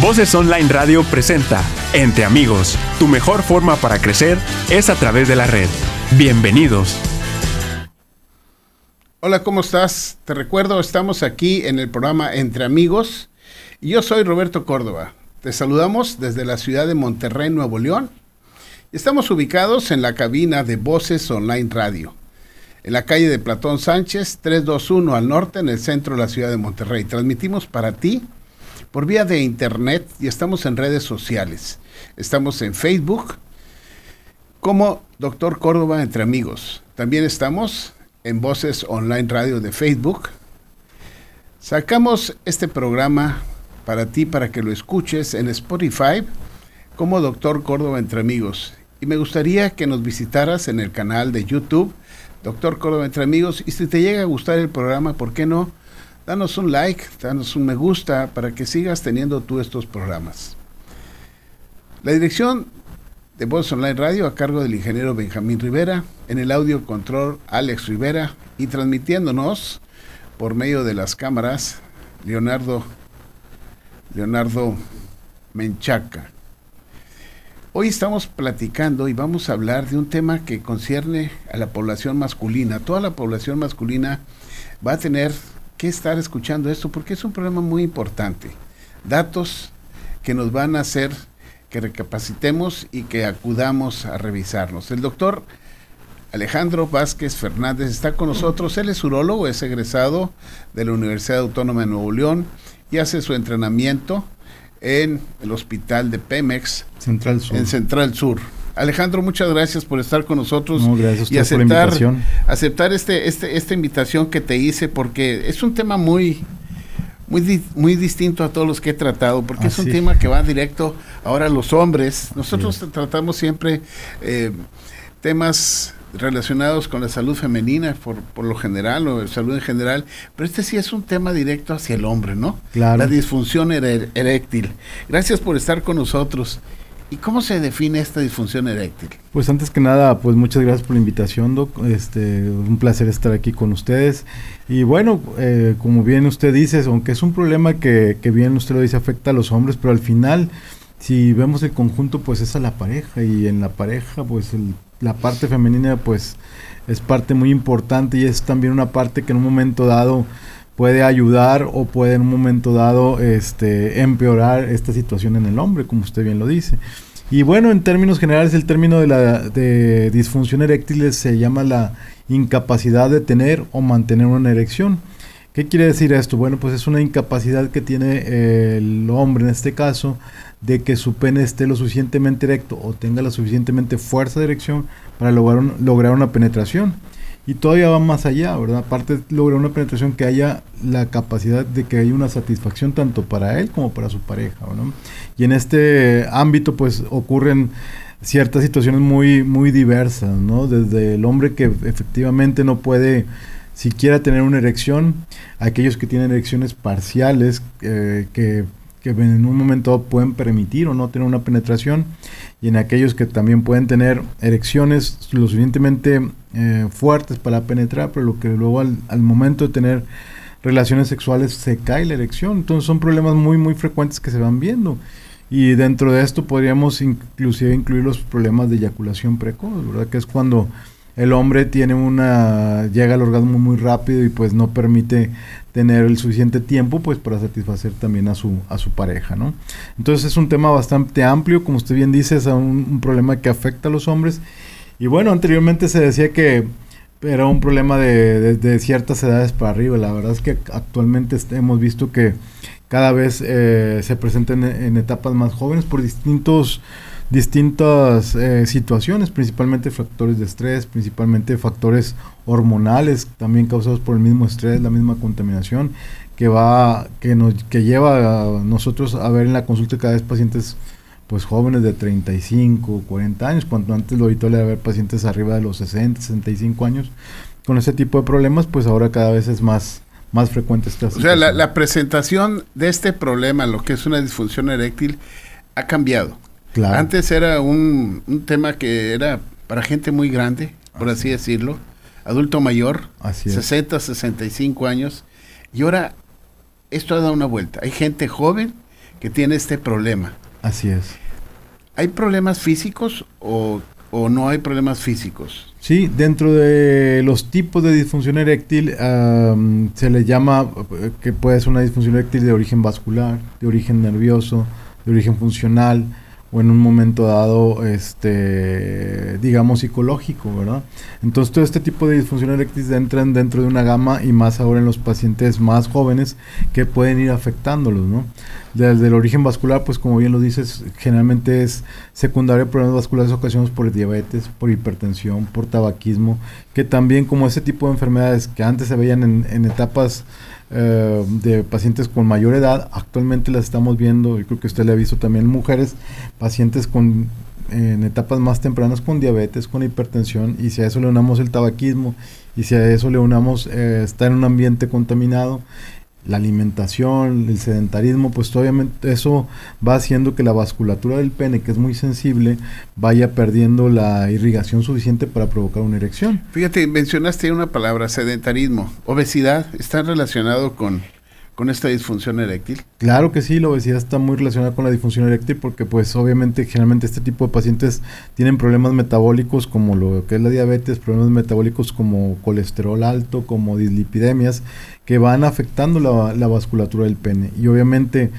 Voces Online Radio presenta Entre Amigos. Tu mejor forma para crecer es a través de la red. Bienvenidos. Hola, ¿cómo estás? Te recuerdo, estamos aquí en el programa Entre Amigos yo soy Roberto Córdoba. Te saludamos desde la ciudad de Monterrey, Nuevo León. Estamos ubicados en la cabina de Voces Online Radio, en la calle de Platón Sánchez, 321 al norte, en el centro de la ciudad de Monterrey. Transmitimos para ti por vía de internet y estamos en redes sociales. Estamos en Facebook como Doctor Córdoba entre amigos. También estamos en Voces Online Radio de Facebook. Sacamos este programa para ti, para que lo escuches en Spotify como Doctor Córdoba entre amigos. Y me gustaría que nos visitaras en el canal de YouTube, Doctor Córdoba entre amigos. Y si te llega a gustar el programa, ¿por qué no? Danos un like, danos un me gusta para que sigas teniendo tú estos programas. La dirección de Voz Online Radio a cargo del ingeniero Benjamín Rivera, en el audio control Alex Rivera y transmitiéndonos por medio de las cámaras Leonardo Leonardo Menchaca. Hoy estamos platicando y vamos a hablar de un tema que concierne a la población masculina. Toda la población masculina va a tener que estar escuchando esto porque es un problema muy importante. Datos que nos van a hacer que recapacitemos y que acudamos a revisarnos. El doctor Alejandro Vázquez Fernández está con nosotros. Él es urólogo, es egresado de la Universidad Autónoma de Nuevo León y hace su entrenamiento en el hospital de Pemex Central Sur. en Central Sur. Alejandro, muchas gracias por estar con nosotros y aceptar, aceptar este, este, esta invitación que te hice porque es un tema muy, muy, muy distinto a todos los que he tratado, porque es un tema que va directo ahora a los hombres. Nosotros tratamos siempre eh, temas relacionados con la salud femenina por, por lo general o salud en general, pero este sí es un tema directo hacia el hombre, ¿no? Claro. La disfunción eréctil. Gracias por estar con nosotros. ¿Y cómo se define esta disfunción eréctil? Pues antes que nada, pues muchas gracias por la invitación, Doc. Este, un placer estar aquí con ustedes. Y bueno, eh, como bien usted dice, aunque es un problema que, que bien usted lo dice, afecta a los hombres, pero al final, si vemos el conjunto, pues es a la pareja. Y en la pareja, pues la parte femenina, pues es parte muy importante y es también una parte que en un momento dado puede ayudar o puede en un momento dado este, empeorar esta situación en el hombre, como usted bien lo dice. Y bueno, en términos generales, el término de la disfunción eréctil se llama la incapacidad de tener o mantener una erección. ¿Qué quiere decir esto? Bueno, pues es una incapacidad que tiene el hombre en este caso de que su pene esté lo suficientemente erecto o tenga la suficientemente fuerza de erección para lograr una penetración. Y todavía va más allá, ¿verdad? Aparte logra una penetración que haya la capacidad de que haya una satisfacción tanto para él como para su pareja, ¿no? Y en este ámbito pues ocurren ciertas situaciones muy, muy diversas, ¿no? Desde el hombre que efectivamente no puede siquiera tener una erección, aquellos que tienen erecciones parciales, eh, que que en un momento pueden permitir o no tener una penetración y en aquellos que también pueden tener erecciones lo suficientemente eh, fuertes para penetrar, pero lo que luego al, momento de tener relaciones sexuales se cae la erección. Entonces son problemas muy muy frecuentes que se van viendo. Y dentro de esto podríamos inclusive incluir los problemas de eyaculación precoz, ¿verdad? Que es cuando el hombre tiene una llega al orgasmo muy rápido y pues no permite tener el suficiente tiempo pues para satisfacer también a su a su pareja no entonces es un tema bastante amplio como usted bien dice es un, problema que afecta a los hombres. Y bueno anteriormente se decía que era un problema de, ciertas edades para arriba. La verdad es que actualmente hemos visto que cada vez eh, se presenta en etapas más jóvenes por distintos distintas eh, situaciones, principalmente factores de estrés, principalmente factores hormonales, también causados por el mismo estrés, la misma contaminación, que va, que nos, que lleva a nosotros a ver en la consulta cada vez pacientes pues jóvenes de 35, 40 años, cuando antes lo habitual era ver pacientes arriba de los 60, 65 años con ese tipo de problemas, pues ahora cada vez es más, más frecuente esta O sea, la, la, presentación de este problema, lo que es una disfunción eréctil, ha cambiado. Antes era un, tema que era para gente muy grande, por así, decirlo, adulto mayor, 60, 65 años, y ahora esto ha dado una vuelta. Hay gente joven que tiene este problema. Así es. ¿Hay problemas físicos o, o no hay problemas físicos? Sí, dentro de los tipos de disfunción eréctil am, se le llama eh, que puede ser una disfunción eréctil de origen vascular, de origen nervioso, de origen funcional o en un momento dado, este, digamos, psicológico, ¿verdad? Entonces todo este tipo de disfunción eréctil entran dentro de una gama y más ahora en los pacientes más jóvenes que pueden ir afectándolos, ¿no? Desde el origen vascular, pues como bien lo dices, generalmente es secundario a problemas vasculares ocasionados por diabetes, por hipertensión, por tabaquismo, que también como ese tipo de enfermedades que antes se veían en, en etapas eh, de pacientes con mayor edad, actualmente las estamos viendo, yo creo que usted le ha visto también mujeres, pacientes con en etapas más tempranas con diabetes, con hipertensión, y si a eso le unamos el tabaquismo, y si a eso le unamos eh, estar en un ambiente contaminado, la alimentación, el sedentarismo, pues obviamente eso va haciendo que la vasculatura del pene, que es muy sensible, vaya perdiendo la irrigación suficiente para provocar una erección. Fíjate, mencionaste una palabra, sedentarismo. Obesidad, ¿está relacionado con, con esta disfunción eréctil? Claro que sí, la obesidad está muy relacionada con la disfunción eréctil porque pues obviamente generalmente este tipo de pacientes tienen problemas metabólicos como lo que es la diabetes, problemas metabólicos como colesterol alto, como dislipidemias, que van afectando la, la vasculatura del pene. Y obviamente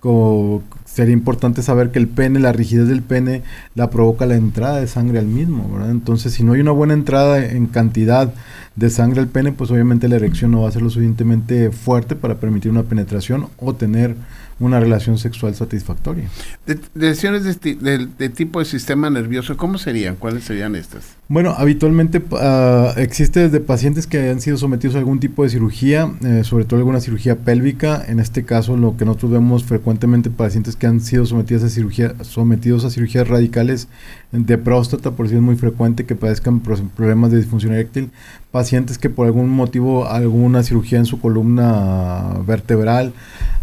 co- sería importante saber que el pene, la rigidez del pene, la provoca la entrada de sangre al mismo, ¿verdad? Entonces, si no hay una buena entrada en cantidad de sangre al pene, pues obviamente la erección no va a ser lo suficientemente fuerte para permitir una penetración o tener una relación sexual satisfactoria. De, lesiones de, esti- de- de tipo de sistema nervioso, ¿cómo serían? ¿Cuáles serían estas? Bueno, habitualmente ah, existe desde pacientes que han sido sometidos a algún tipo de cirugía, eh, sobre todo alguna cirugía pélvica. En este caso, lo que nosotros vemos frecuentemente pacientes que han sido sometidos a cirugía, sometidos a cirugías radicales de próstata, por si es muy frecuente que padezcan pro- problemas de disfunción eréctil. Pacientes que por algún motivo alguna cirugía en su columna vertebral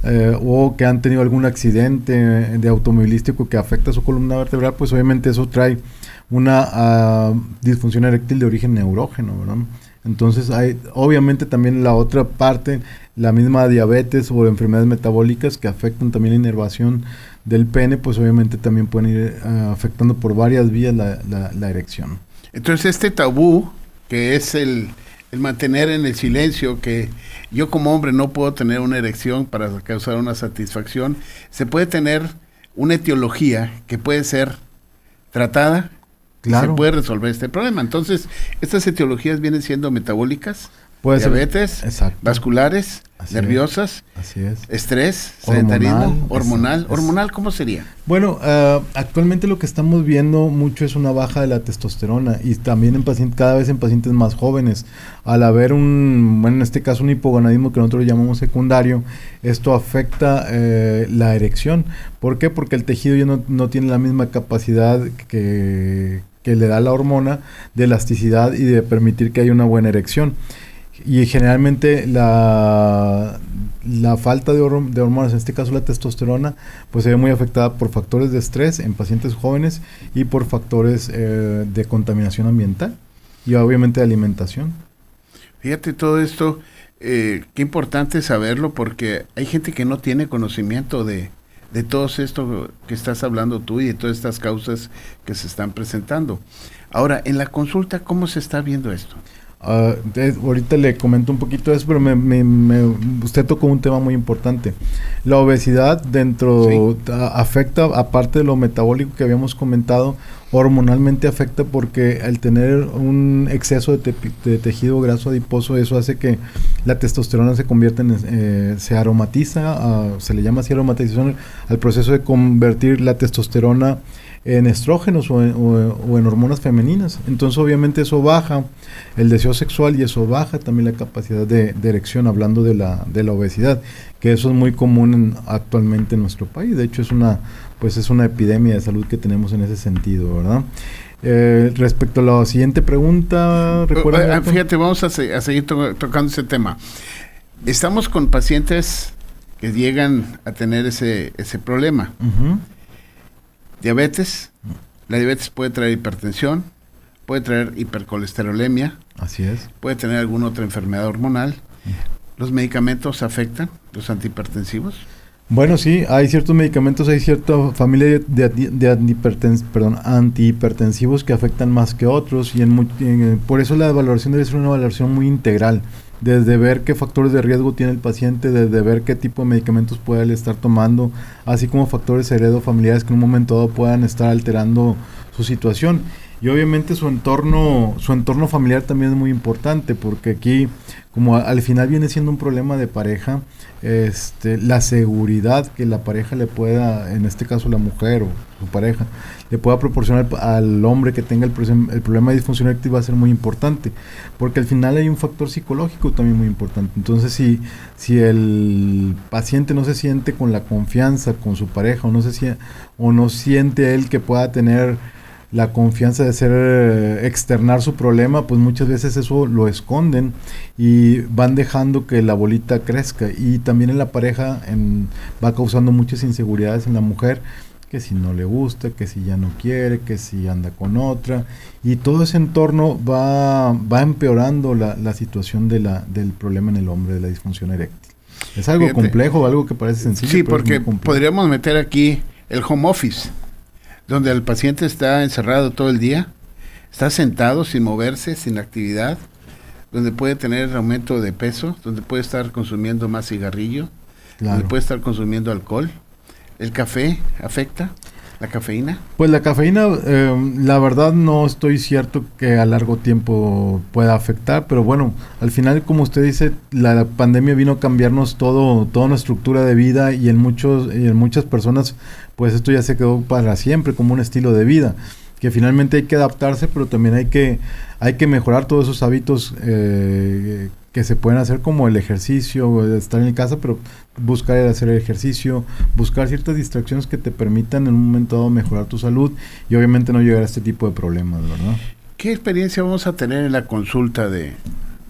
eh, o que han tenido algún accidente de automovilístico que afecta su columna vertebral, pues obviamente eso trae una ah, disfunción eréctil de origen neurógeno. Entonces hay obviamente también la otra parte, la misma diabetes o enfermedades metabólicas que afectan también la inervación del pene, pues obviamente también pueden ir ah, afectando por varias vías la, la- la erección. Entonces, este tabú, que es el, el mantener en el silencio, que yo como hombre no puedo tener una erección para causar una satisfacción, se puede tener una etiología que puede ser tratada y Claro. se puede resolver este problema. Entonces, estas etiologías vienen siendo metabólicas, Puede ser- diabetes, exacto. vasculares, Así es. nerviosas, Así es. estrés, sedentarismo, hormonal. es- ¿Hormonal cómo sería? Bueno, ah, actualmente lo que estamos viendo mucho es una baja de la testosterona y también en pacientes, cada vez en pacientes más jóvenes. Al haber un, bueno, en este caso un hipogonadismo que nosotros llamamos secundario, esto afecta eh, la erección. ¿Por qué? Porque el tejido ya no, no tiene la misma capacidad que, que le da la hormona de elasticidad y de permitir que haya una buena erección. Y generalmente la, la falta de, de hormonas, en este caso la testosterona, pues se ve muy afectada por factores de estrés en pacientes jóvenes y por factores eh, de contaminación ambiental y obviamente de alimentación. Fíjate todo esto, eh, qué importante saberlo porque hay gente que no tiene conocimiento de, de todo esto que estás hablando tú y de todas estas causas que se están presentando. Ahora, en la consulta, ¿cómo se está viendo esto? De- ahorita le comento un poquito eso, pero me, me- me- usted tocó un tema muy importante. La obesidad dentro a- afecta, aparte de lo metabólico que habíamos comentado, hormonalmente afecta porque al tener un exceso de, te- de tejido graso adiposo, eso hace que la testosterona se convierta en, eh, se aromatiza, ah, se le llama así aromatización al proceso de convertir la testosterona en estrógenos o en, o- o en hormonas femeninas. Entonces obviamente eso baja el deseo sexual y eso baja también la capacidad de, de erección, hablando de la, de la obesidad, que eso es muy común en- actualmente en nuestro país. De hecho es una, pues es una epidemia de salud que tenemos en ese sentido, ¿verdad? Eh, respecto a la siguiente pregunta, ¿recuerda? Ah, fíjate, vamos a, se- a seguir to- tocando ese tema. Estamos con pacientes que llegan a tener ese, ese problema. Ujú, Diabetes, la diabetes puede traer hipertensión, puede traer hipercolesterolemia, Así es. puede tener alguna otra enfermedad hormonal. ¿Los medicamentos afectan, los antihipertensivos? Bueno, sí, hay ciertos medicamentos, hay cierta familia de, de, perdón, antihipertensivos que afectan más que otros y en, por eso la evaluación debe ser una evaluación muy integral, desde ver qué factores de riesgo tiene el paciente, desde ver qué tipo de medicamentos puede estar tomando, así como factores heredofamiliares que en un momento dado puedan estar alterando su situación. Y obviamente su entorno, su entorno familiar también es muy importante, porque aquí, como al final viene siendo un problema de pareja, este, la seguridad que la pareja le pueda, en este caso la mujer o su pareja, le pueda proporcionar al hombre que tenga el, problema de disfunción eréctil va a ser muy importante, porque al final hay un factor psicológico también muy importante. Entonces, si, si el paciente no se siente con la confianza con su pareja o no, se, o no siente él que pueda tener la confianza de ser eh, externar su problema, pues muchas veces eso lo esconden y van dejando que la bolita crezca y también en la pareja va causando muchas inseguridades en la mujer que si no le gusta, que si ya no quiere, que si anda con otra y todo ese entorno va, va empeorando la, la situación de la, del problema en el hombre de la disfunción eréctil. Es algo complejo, algo que parece sencillo. Sí, porque podríamos meter aquí el home office donde el paciente está encerrado todo el día, está sentado sin moverse, sin actividad, donde puede tener aumento de peso, donde puede estar consumiendo más cigarrillo, donde puede estar consumiendo alcohol. ¿El café afecta? ¿La cafeína? Pues la cafeína, eh, la verdad no estoy cierto que a largo tiempo pueda afectar, pero bueno, al final como usted dice, la pandemia vino a cambiarnos todo, toda una estructura de vida y en muchos, y en muchas personas, pues esto ya se quedó para siempre como un estilo de vida que finalmente hay que adaptarse, pero también hay que, hay que mejorar todos esos hábitos eh, que se pueden hacer como el ejercicio, estar en casa, pero buscar el hacer el ejercicio, buscar ciertas distracciones que te permitan en un momento dado mejorar tu salud y obviamente no llegar a este tipo de problemas, ¿verdad? ¿Qué experiencia vamos a tener en la consulta de,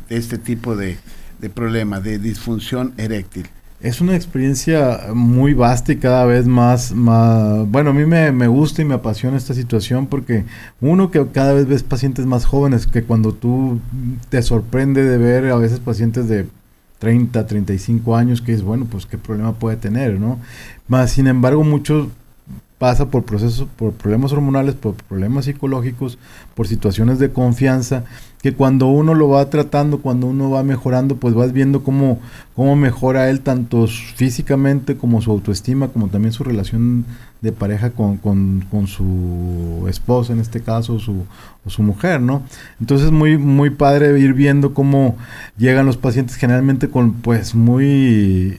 este tipo de, de problema, de disfunción eréctil? Es una experiencia muy vasta y cada vez más, más bueno, a mí me, me, gusta y me apasiona esta situación porque uno que cada vez ves pacientes más jóvenes que cuando tú te sorprende de ver a veces pacientes de 30, 35 años que es bueno, pues qué problema puede tener, ¿no? Más sin embargo, muchos pasa por procesos, por problemas hormonales, por problemas psicológicos, por situaciones de confianza, que cuando uno lo va tratando, cuando uno va mejorando, pues vas viendo cómo, cómo mejora él tanto físicamente como su autoestima, como también su relación de pareja con, con, con su esposa, en este caso, su, o su mujer, ¿no? Entonces muy, muy padre ir viendo cómo llegan los pacientes generalmente con pues muy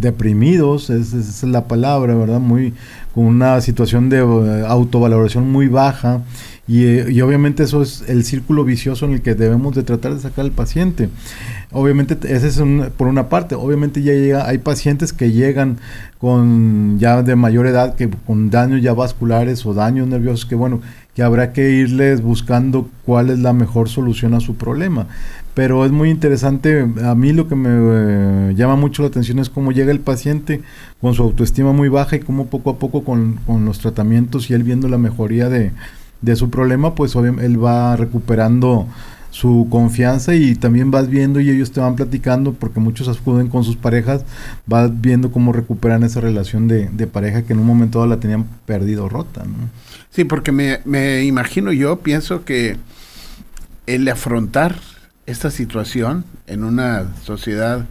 deprimidos, esa es la palabra, ¿verdad? Muy, con una situación de eh, autovaloración muy baja y, eh, y, obviamente eso es el círculo vicioso en el que debemos de tratar de sacar al paciente. Obviamente ese es por una parte, obviamente ya llega, hay pacientes que llegan con ya de mayor edad, que con daños ya vasculares o daños nerviosos, que bueno, que habrá que irles buscando cuál es la mejor solución a su problema pero es muy interesante. A mí lo que me eh, llama mucho la atención es cómo llega el paciente con su autoestima muy baja y cómo poco a poco con, los tratamientos y él viendo la mejoría de, su problema, pues él va recuperando su confianza y también vas viendo y ellos te van platicando porque muchos acuden con sus parejas, vas viendo cómo recuperan esa relación de, pareja que en un momento la tenían perdido rota. ¿no? Sí, porque me, me imagino yo, pienso que el afrontar esta situación en una sociedad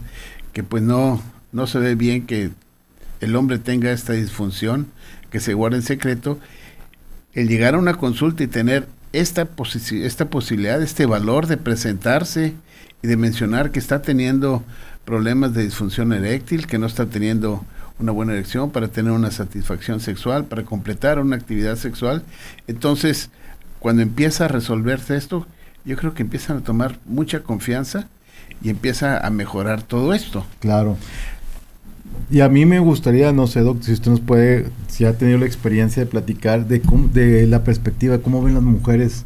que pues no, no se ve bien que el hombre tenga esta disfunción, que se guarde en secreto, el llegar a una consulta y tener esta, esta posibilidad, este valor de presentarse y de mencionar que está teniendo problemas de disfunción eréctil, que no está teniendo una buena erección para tener una satisfacción sexual, para completar una actividad sexual. Entonces, cuando empieza a resolverse esto, yo creo que empiezan a tomar mucha confianza y empieza a mejorar todo esto. Claro. Y a mí me gustaría, no sé, Doc, si usted nos puede, si ha tenido la experiencia de platicar de, cómo, de la perspectiva, de cómo ven las mujeres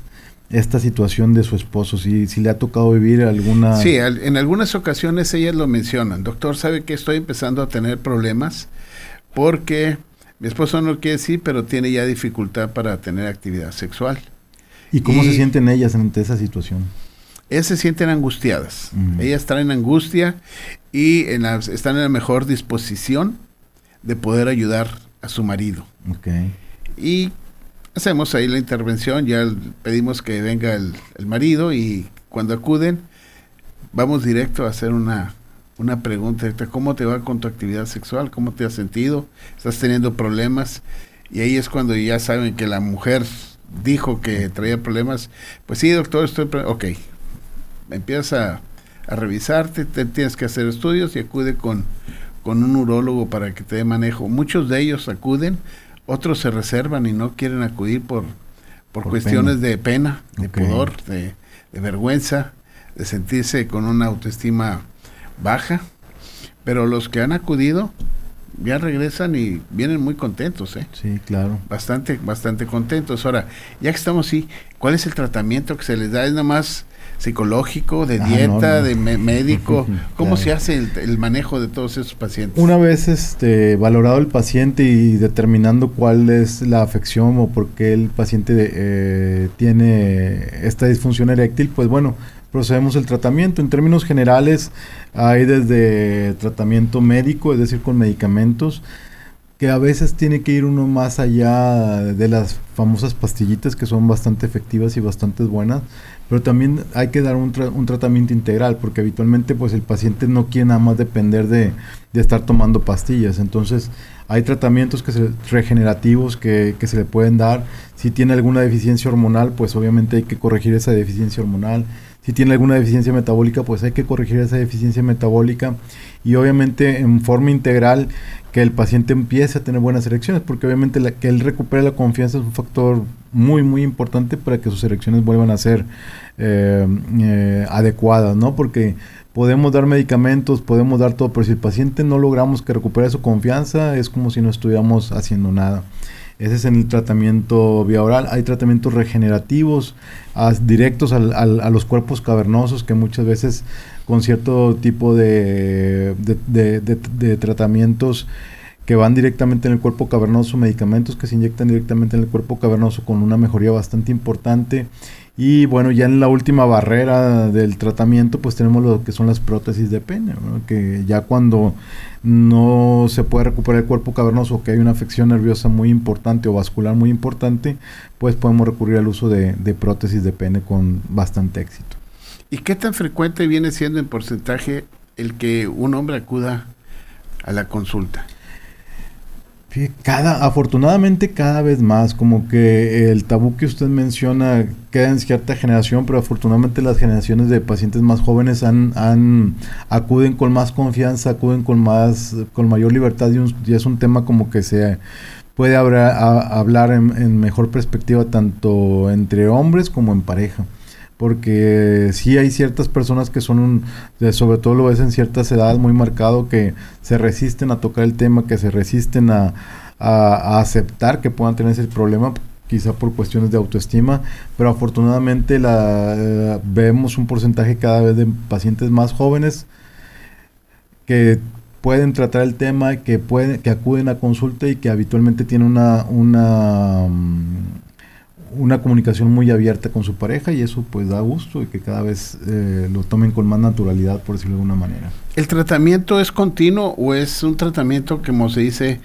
esta situación de su esposo, si, si le ha tocado vivir alguna... Sí, en algunas ocasiones ellas lo mencionan. Doctor, ¿sabe que estoy empezando a tener problemas? Porque mi esposo no lo quiere decir, pero tiene ya dificultad para tener actividad sexual. ¿Y cómo se sienten ellas ante esa situación? Ellas se sienten angustiadas. Ellas están en angustia y en están en la mejor disposición de poder ayudar a su marido. Y hacemos ahí la intervención, ya pedimos que venga el, marido y cuando acuden vamos directo a hacer una, una pregunta, ¿cómo te va con tu actividad sexual? ¿Cómo te has sentido? ¿Estás teniendo problemas? Y ahí es cuando ya saben que la mujer dijo que traía problemas. Pues sí, doctor, estoy... Ok, empieza a, revisarte, te, tienes que hacer estudios y acude con, con un urólogo para que te dé manejo. Muchos de ellos acuden, otros se reservan y no quieren acudir por, por, cuestiones de pena, de pudor, de, de vergüenza, de sentirse con una autoestima baja. Pero los que han acudido ya regresan y vienen muy contentos, ¿eh? Sí, claro. Bastante, bastante contentos. Ahora, ya que estamos así, ¿cuál es el tratamiento que se les da? ¿Es nada más psicológico, de ah, dieta, de médico? ¿Cómo se hace el, manejo de todos esos pacientes? Una vez este, valorado el paciente y determinando cuál es la afección o por qué el paciente eh, tiene esta disfunción eréctil, pues bueno, procedemos el tratamiento. En términos generales, hay desde tratamiento médico, es decir, con medicamentos, que a veces tiene que ir uno más allá de las famosas pastillitas que son bastante efectivas y bastante buenas, pero también hay que dar un, un, tratamiento integral porque habitualmente pues el paciente no quiere nada más depender de, de estar tomando pastillas, entonces hay tratamientos que se, regenerativos que, que, se le pueden dar, si tiene alguna deficiencia hormonal pues obviamente hay que corregir esa deficiencia hormonal, si tiene alguna deficiencia metabólica, pues hay que corregir esa deficiencia metabólica y obviamente en forma integral que el paciente empiece a tener buenas erecciones, porque obviamente que él recupere la confianza es un factor muy, muy importante para que sus erecciones vuelvan a ser eh, eh, adecuadas, ¿no? Porque podemos dar medicamentos, podemos dar todo, pero si el paciente no logramos que recupere su confianza, es como si no estuviéramos haciendo nada. Ese es en el tratamiento vía oral. Hay tratamientos regenerativos directos a los cuerpos cavernosos que muchas veces con cierto tipo de, de, tratamientos que van directamente en el cuerpo cavernoso, medicamentos que se inyectan directamente en el cuerpo cavernoso con una mejoría bastante importante y bueno, ya en la última barrera del tratamiento, pues tenemos lo que son las prótesis de pene, que ya cuando no se puede recuperar el cuerpo cavernoso, que hay una afección nerviosa muy importante o vascular muy importante, pues podemos recurrir al uso de, de prótesis de pene con bastante éxito. ¿Y qué tan frecuente viene siendo en porcentaje el que un hombre acuda a la consulta? Cada, afortunadamente cada vez más, como que el tabú que usted menciona queda en cierta generación, pero afortunadamente las generaciones de pacientes más jóvenes han, han acuden con más confianza, acuden con más, con mayor libertad y, es un tema como que se puede hablar, en, mejor perspectiva tanto entre hombres como en pareja porque sí hay ciertas personas que son, sobre todo lo ves en ciertas edades muy marcado, que se resisten a tocar el tema, que se resisten a, aceptar que puedan tener ese problema, quizá por cuestiones de autoestima, pero afortunadamente la, eh, vemos un porcentaje cada vez de pacientes más jóvenes que pueden tratar el tema, que pueden, que acuden a consulta y que habitualmente tienen una, una mm, una comunicación muy abierta con su pareja y eso pues da gusto y que cada vez eh, lo tomen con más naturalidad, por decirlo de alguna manera. ¿El tratamiento es continuo o es un tratamiento que, como se dice,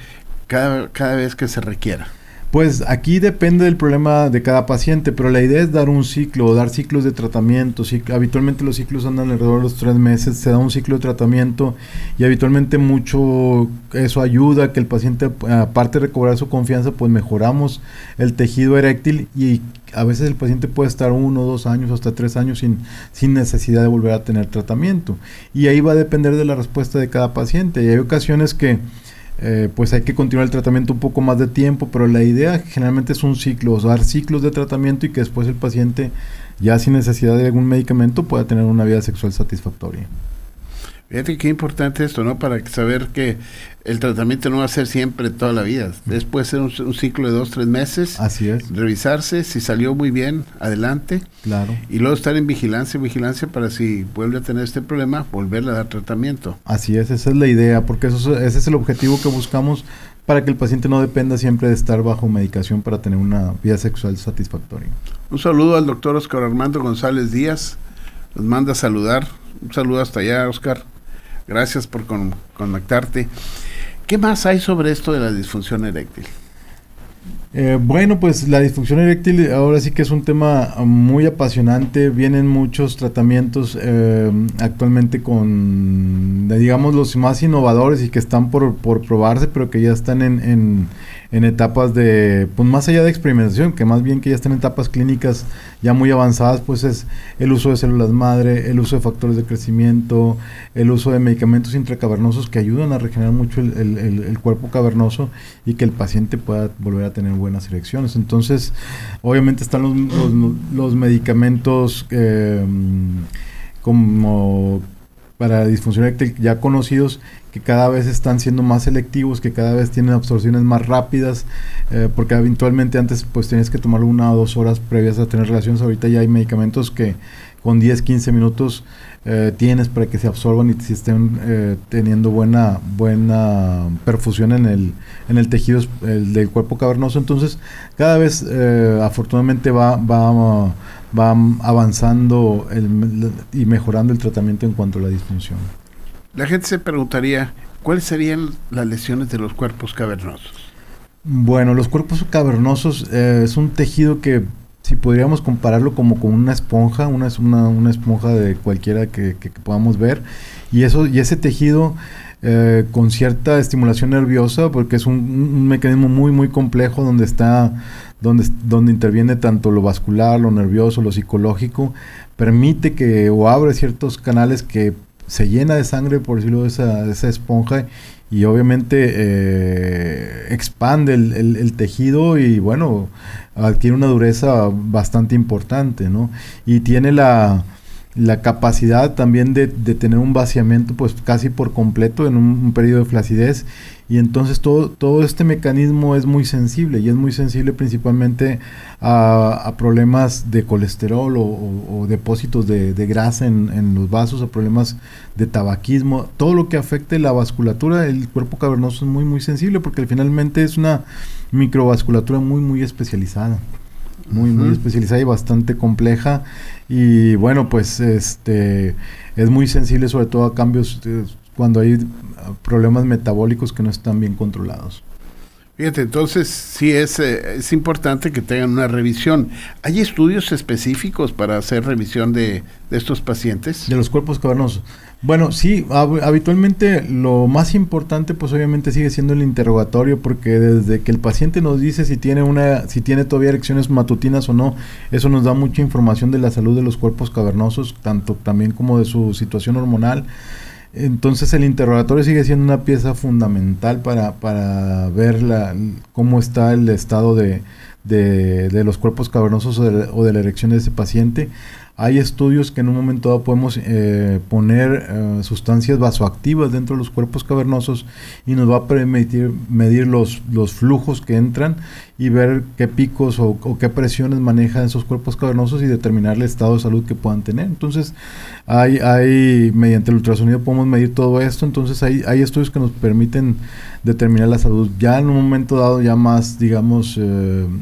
cada, cada vez que se requiera? Pues aquí depende del problema de cada paciente, pero la idea es dar un ciclo, dar ciclos de tratamiento. habitualmente los ciclos andan alrededor de los tres meses, se da un ciclo de tratamiento y habitualmente mucho eso ayuda a que el paciente, aparte de recobrar su confianza, pues mejoramos el tejido eréctil y a veces el paciente puede estar uno, dos años, hasta tres años sin, sin necesidad de volver a tener tratamiento. Y ahí va a depender de la respuesta de cada paciente. Y hay ocasiones que eh, pues hay que continuar el tratamiento un poco más de tiempo, pero la idea generalmente es un ciclo, dar ciclos de tratamiento y que después el paciente, ya sin necesidad de algún medicamento, pueda tener una vida sexual satisfactoria. Fíjate qué importante esto, ¿no? Para saber que el tratamiento no va a ser siempre toda la vida. Después ser un, ciclo de dos, tres meses. Así es. Revisarse, si salió muy bien, adelante. Claro. Y luego estar en vigilancia, vigilancia para si vuelve a tener este problema, volverle a dar tratamiento. Así es, esa es la idea, porque eso, ese es el objetivo que buscamos para que el paciente no dependa siempre de estar bajo medicación para tener una vida sexual satisfactoria. Un saludo al doctor Oscar Armando González Díaz. Nos manda a saludar. Un saludo hasta allá, Oscar. Gracias por conectarte. ¿Qué más hay sobre esto de la disfunción eréctil? Eh, bueno, pues la disfunción eréctil ahora sí que es un tema muy apasionante. Vienen muchos tratamientos eh, actualmente con, digamos, los más innovadores y que están por, por probarse, pero que ya están en, en etapas de, pues más allá de experimentación, que más bien que ya están en etapas clínicas ya muy avanzadas, pues es el uso de células madre, el uso de factores de crecimiento, el uso de medicamentos intracavernosos que ayudan a regenerar mucho el, cuerpo cavernoso y que el paciente pueda volver a tener buenas erecciones. Entonces, obviamente están los, los, medicamentos eh, como para disfunción eréctil ya conocidos que cada vez están siendo más selectivos, que cada vez tienen absorciones más rápidas, eh, porque eventualmente antes pues tenías que tomarlo una o dos horas previas a tener relaciones, ahorita ya hay medicamentos que con 10, 15 minutos eh, tienes para que se absorban y se estén eh, teniendo buena buena perfusión en el, en el tejido del cuerpo cavernoso, entonces cada vez afortunadamente va, va va avanzando y mejorando el tratamiento en cuanto a la disfunción. La gente se preguntaría, ¿cuáles serían las lesiones de los cuerpos cavernosos? Bueno, los cuerpos cavernosos eh, es un tejido que si podríamos compararlo como con una esponja, una, una, una esponja de cualquiera que, podamos ver, y, eso, y ese tejido eh, con cierta estimulación nerviosa, porque es un, un, mecanismo muy, muy complejo donde está donde, donde interviene tanto lo vascular, lo nervioso, lo psicológico, permite que o abre ciertos canales que se llena de sangre, por decirlo, de esa, esa esponja y obviamente eh, expande el, tejido y bueno, adquiere una dureza bastante importante, ¿no? Y tiene la, la capacidad también de, de, tener un vaciamiento pues casi por completo en un periodo de flacidez y entonces todo, todo este mecanismo es muy sensible y es muy sensible principalmente a, problemas de colesterol o, depósitos de, grasa en, los vasos, a problemas de tabaquismo, todo lo que afecte la vasculatura, el cuerpo cavernoso es muy muy sensible porque finalmente es una microvasculatura muy muy especializada. Muy muy especializada y bastante compleja. Y bueno pues este es muy sensible sobre todo a cambios eh, cuando hay ah, problemas metabólicos que no están bien controlados. Fíjate, entonces sí es, eh, es importante que tengan una revisión. ¿Hay estudios específicos para hacer revisión de, estos pacientes? De los cuerpos cavernosos. Bueno, sí, habitualmente lo más importante pues obviamente sigue siendo el interrogatorio porque desde que el paciente nos dice si tiene una si tiene todavía erecciones matutinas o no, eso nos da mucha información de la salud de los cuerpos cavernosos, tanto también como de su situación hormonal. Entonces el interrogatorio sigue siendo una pieza fundamental para, para ver la, cómo está el estado de, de, los cuerpos cavernosos o de, la erección de ese paciente. Hay estudios que en un momento dado podemos eh, poner eh, sustancias vasoactivas dentro de los cuerpos cavernosos y nos va a permitir medir los, los flujos que entran y ver qué picos o, qué presiones manejan esos cuerpos cavernosos y determinar el estado de salud que puedan tener. Entonces, hay, hay mediante el ultrasonido podemos medir todo esto, entonces hay, hay estudios que nos permiten determinar la salud. Ya en un momento dado, ya más, digamos, eh,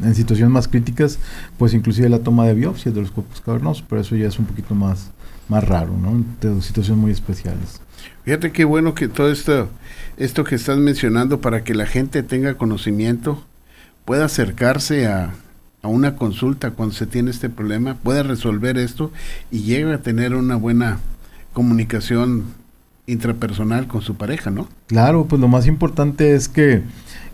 en situaciones más críticas, pues inclusive la toma de biopsias de los cuerpos cavernosos, pero eso ya es un poquito más, más raro, ¿no? De situaciones muy especiales. Fíjate qué bueno que todo esto, esto que estás mencionando para que la gente tenga conocimiento, pueda acercarse a, a una consulta cuando se tiene este problema, pueda resolver esto y llegue a tener una buena comunicación intrapersonal con su pareja, ¿no? Claro, pues lo más importante es que,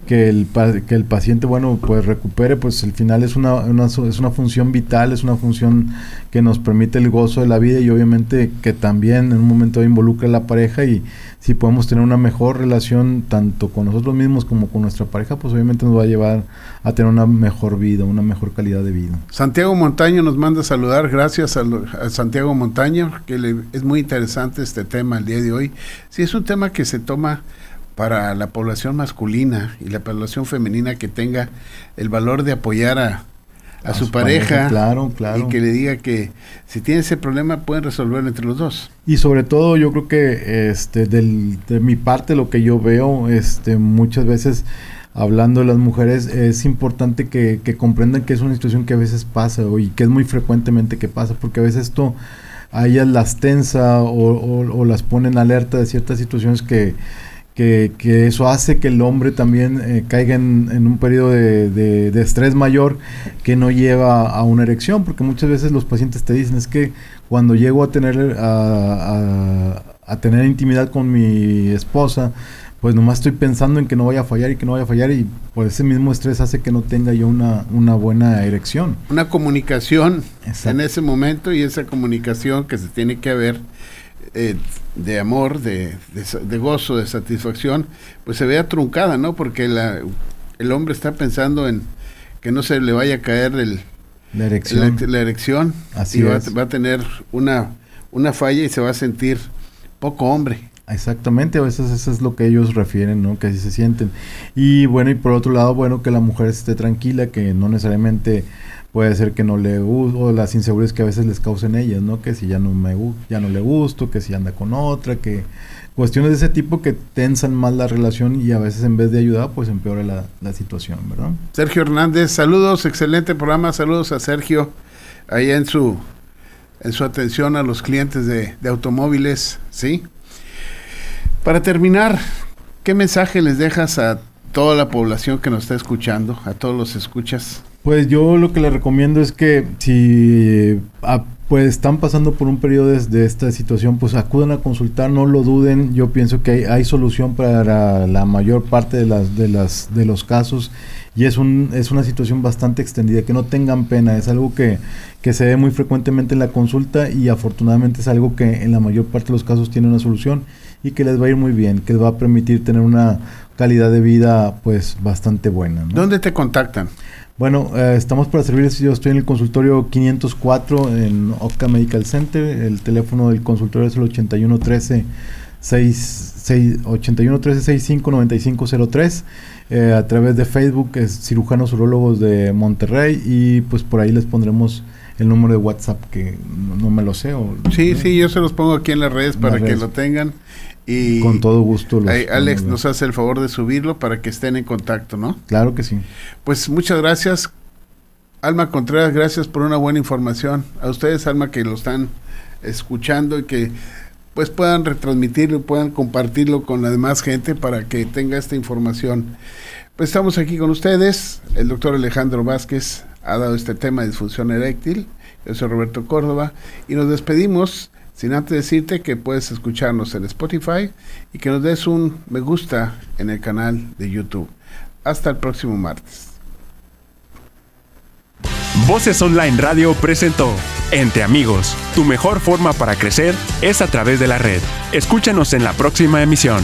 que, el, que el paciente, bueno, pues recupere, pues al final es una, una, es una función vital, es una función que nos permite el gozo de la vida y obviamente que también en un momento involucra a la pareja y si podemos tener una mejor relación tanto con nosotros mismos como con nuestra pareja, pues obviamente nos va a llevar a tener una mejor vida, una mejor calidad de vida. Santiago Montaño nos manda a saludar, gracias a, Santiago Montaño, que le, es muy interesante este tema el día de hoy. Sí, es un tema que se toma para la población masculina y la población femenina que tenga el valor de apoyar a, a, su, pareja, claro, claro. y que le diga que si tiene ese problema pueden resolverlo entre los dos. Y sobre todo yo creo que este del, de mi parte lo que yo veo este muchas veces hablando de las mujeres es importante que, que comprendan que es una situación que a veces pasa y que es muy frecuentemente que pasa porque a veces esto a ellas las tensa o, o, o las pone en alerta de ciertas situaciones que que, eso hace que el hombre también eh, caiga en, un periodo de, estrés mayor que no lleva a una erección, porque muchas veces los pacientes te dicen es que cuando llego a tener, a, tener intimidad con mi esposa, pues nomás estoy pensando en que no vaya a fallar y que no vaya a fallar y por ese mismo estrés hace que no tenga yo una, una buena erección. Una comunicación en ese momento y esa comunicación que se tiene que haber eh, de amor, de, de, gozo, de satisfacción, pues se vea truncada, ¿no? Porque la, el hombre está pensando en que no se le vaya a caer el, la erección, la, erección Así y va, va, a tener una, una falla y se va a sentir poco hombre. Exactamente, a veces eso es lo que ellos refieren, ¿no? Que así se sienten. Y bueno, y por otro lado, bueno, que la mujer esté tranquila, que no necesariamente puede ser que no le guste, o las inseguridades que a veces les causen ellas, ¿no? Que si ya no me ya no le gusto, que si anda con otra, que cuestiones de ese tipo que tensan más la relación y a veces en vez de ayudar, pues empeora la, situación, ¿verdad? Sergio Hernández, saludos, excelente programa, saludos a Sergio, ahí en su, en su atención a los clientes de, de automóviles, ¿sí? Para terminar, ¿qué mensaje les dejas a toda la población que nos está escuchando, a todos los escuchas? Pues yo lo que le recomiendo es que si ah, pues están pasando por un periodo de, esta situación, pues acudan a consultar, no lo duden. Yo pienso que hay, solución para la mayor parte de las de las los casos y es un es una situación bastante extendida, que no tengan pena, es algo que, que se ve muy frecuentemente en la consulta y afortunadamente es algo que en la mayor parte de los casos tiene una solución y que les va a ir muy bien, que les va a permitir tener una calidad de vida pues bastante buena. ¿Dónde te contactan? Bueno, eh, estamos para servirles. Yo estoy en el consultorio 504 en Oca Medical Center. El teléfono del consultorio es el 8113 8113 eh, a través de Facebook es cirujanos urólogos de Monterrey y pues por ahí les pondremos el número de WhatsApp que no, me lo sé. O, sí, sí, yo se los pongo aquí en las redes para que lo tengan. Y con todo gusto. Alex nos hace el favor de subirlo para que estén en contacto, ¿no? Claro que sí. Pues muchas gracias. Alma Contreras, gracias por una buena información. A ustedes, Alma, que lo están escuchando y que pues puedan retransmitirlo, puedan compartirlo con la demás gente para que tenga esta información. Pues estamos aquí con ustedes. El doctor Alejandro Vázquez ha dado este tema de disfunción eréctil. Yo soy Roberto Córdoba y nos despedimos sin antes decirte que puedes escucharnos en Spotify y que nos des un me gusta en el canal de YouTube. Hasta el próximo martes. Voces Online Radio presentó Entre Amigos. Tu mejor forma para crecer es a través de la red. Escúchanos en la próxima emisión.